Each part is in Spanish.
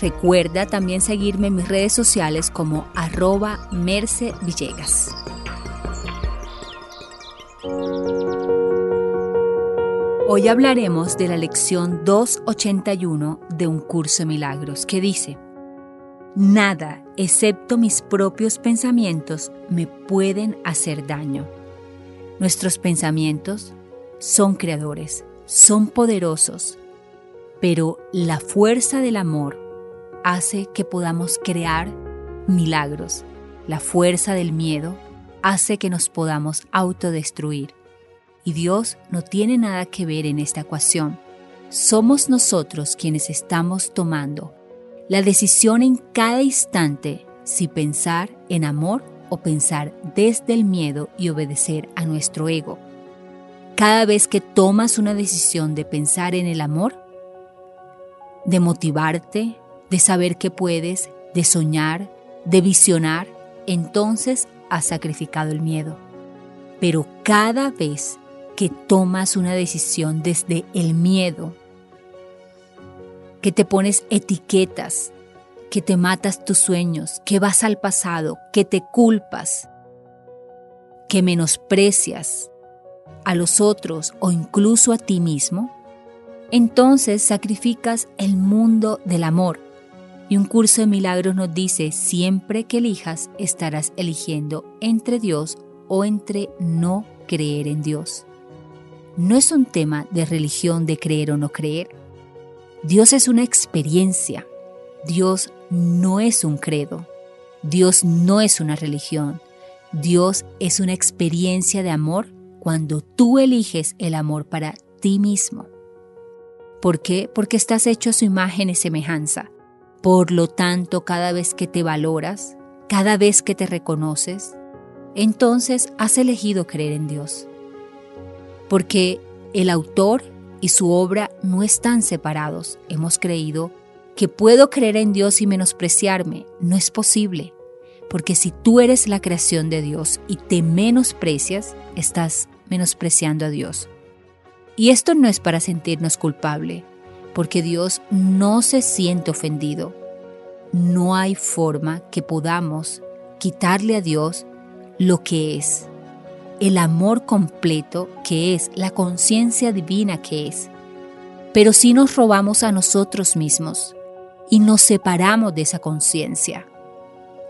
Recuerda también seguirme en mis redes sociales como arroba Merce Villegas. Hoy hablaremos de la lección 281 de Un Curso de Milagros, que dice, Nada, excepto mis propios pensamientos, me pueden hacer daño. Nuestros pensamientos son creadores, son poderosos, pero la fuerza del amor hace que podamos crear milagros. La fuerza del miedo hace que nos podamos autodestruir. Y Dios no tiene nada que ver en esta ecuación. Somos nosotros quienes estamos tomando la decisión en cada instante si pensar en amor o pensar desde el miedo y obedecer a nuestro ego. Cada vez que tomas una decisión de pensar en el amor, de motivarte, de saber que puedes, de soñar, de visionar, entonces has sacrificado el miedo. Pero cada vez que tomas una decisión desde el miedo, que te pones etiquetas, que te matas tus sueños, que vas al pasado, que te culpas, que menosprecias a los otros o incluso a ti mismo, entonces sacrificas el mundo del amor y un curso de milagros nos dice, siempre que elijas, estarás eligiendo entre Dios o entre no creer en Dios. No es un tema de religión de creer o no creer. Dios es una experiencia. Dios no es un credo. Dios no es una religión. Dios es una experiencia de amor cuando tú eliges el amor para ti mismo. ¿Por qué? Porque estás hecho a su imagen y semejanza. Por lo tanto, cada vez que te valoras, cada vez que te reconoces, entonces has elegido creer en Dios. Porque el autor y su obra no están separados. Hemos creído que puedo creer en Dios y menospreciarme. No es posible. Porque si tú eres la creación de Dios y te menosprecias, estás menospreciando a Dios. Y esto no es para sentirnos culpable, porque Dios no se siente ofendido. No hay forma que podamos quitarle a Dios lo que es, el amor completo que es, la conciencia divina que es. Pero si nos robamos a nosotros mismos y nos separamos de esa conciencia,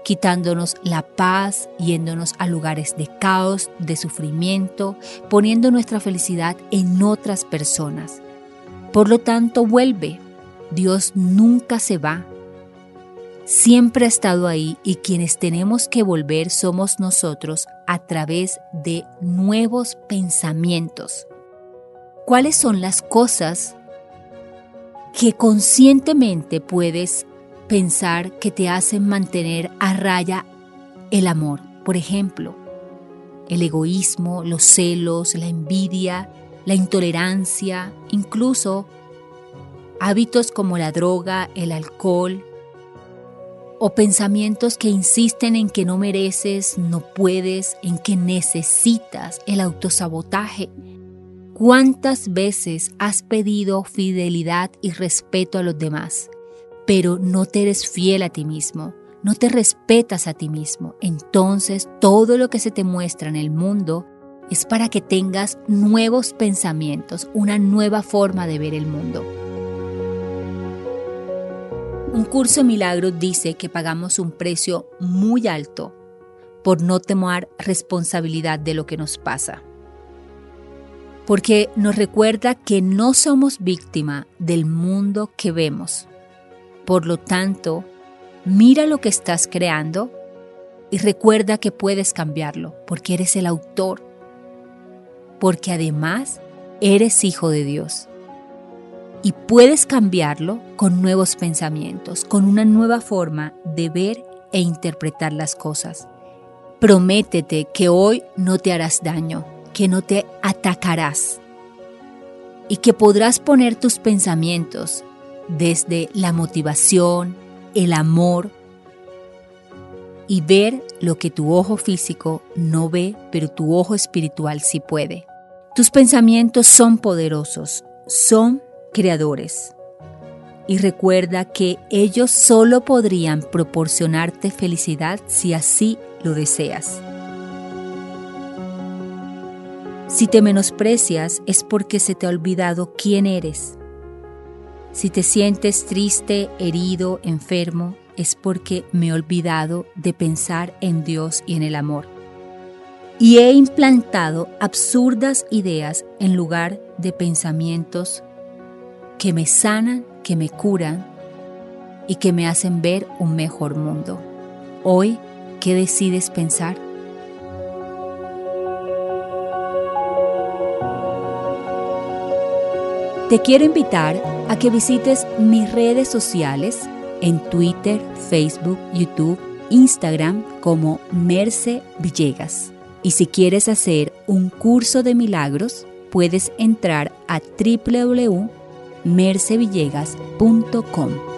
quitándonos la paz, yéndonos a lugares de caos, de sufrimiento, poniendo nuestra felicidad en otras personas por lo tanto, vuelve. Dios nunca se va. Siempre ha estado ahí y quienes tenemos que volver somos nosotros a través de nuevos pensamientos. ¿Cuáles son las cosas que conscientemente puedes pensar que te hacen mantener a raya el amor? Por ejemplo, el egoísmo, los celos, la envidia, la intolerancia, incluso hábitos como la droga, el alcohol, o pensamientos que insisten en que no mereces, no puedes, en que necesitas el autosabotaje. ¿Cuántas veces has pedido fidelidad y respeto a los demás, pero no te eres fiel a ti mismo? No te respetas a ti mismo. Entonces todo lo que se te muestra en el mundo es para que tengas nuevos pensamientos, una nueva forma de ver el mundo. Un curso de milagros dice que pagamos un precio muy alto por no tomar responsabilidad de lo que nos pasa. Porque nos recuerda que no somos víctima del mundo que vemos. Por lo tanto, mira lo que estás creando y recuerda que puedes cambiarlo porque eres el autor. Porque además eres hijo de Dios y puedes cambiarlo con nuevos pensamientos, con una nueva forma de ver e interpretar las cosas. Prométete que hoy no te harás daño, que no te atacarás y que podrás poner tus pensamientos desde la motivación, el amor y ver lo que tu ojo físico no ve, pero tu ojo espiritual sí puede. Tus pensamientos son poderosos, son creadores. Y recuerda que ellos solo podrían proporcionarte felicidad si así lo deseas. Si te menosprecias es porque se te ha olvidado quién eres. Si te sientes triste, herido, enfermo, es porque me he olvidado de pensar en Dios y en el amor. Y he implantado absurdas ideas en lugar de pensamientos que me sanan, que me curan y que me hacen ver un mejor mundo. Hoy, ¿qué decides pensar? Te quiero invitar a que visites mis redes sociales en Twitter, Facebook, YouTube, Instagram como Merce Villegas. Y si quieres hacer un curso de milagros, puedes entrar a www mercevillegas.com.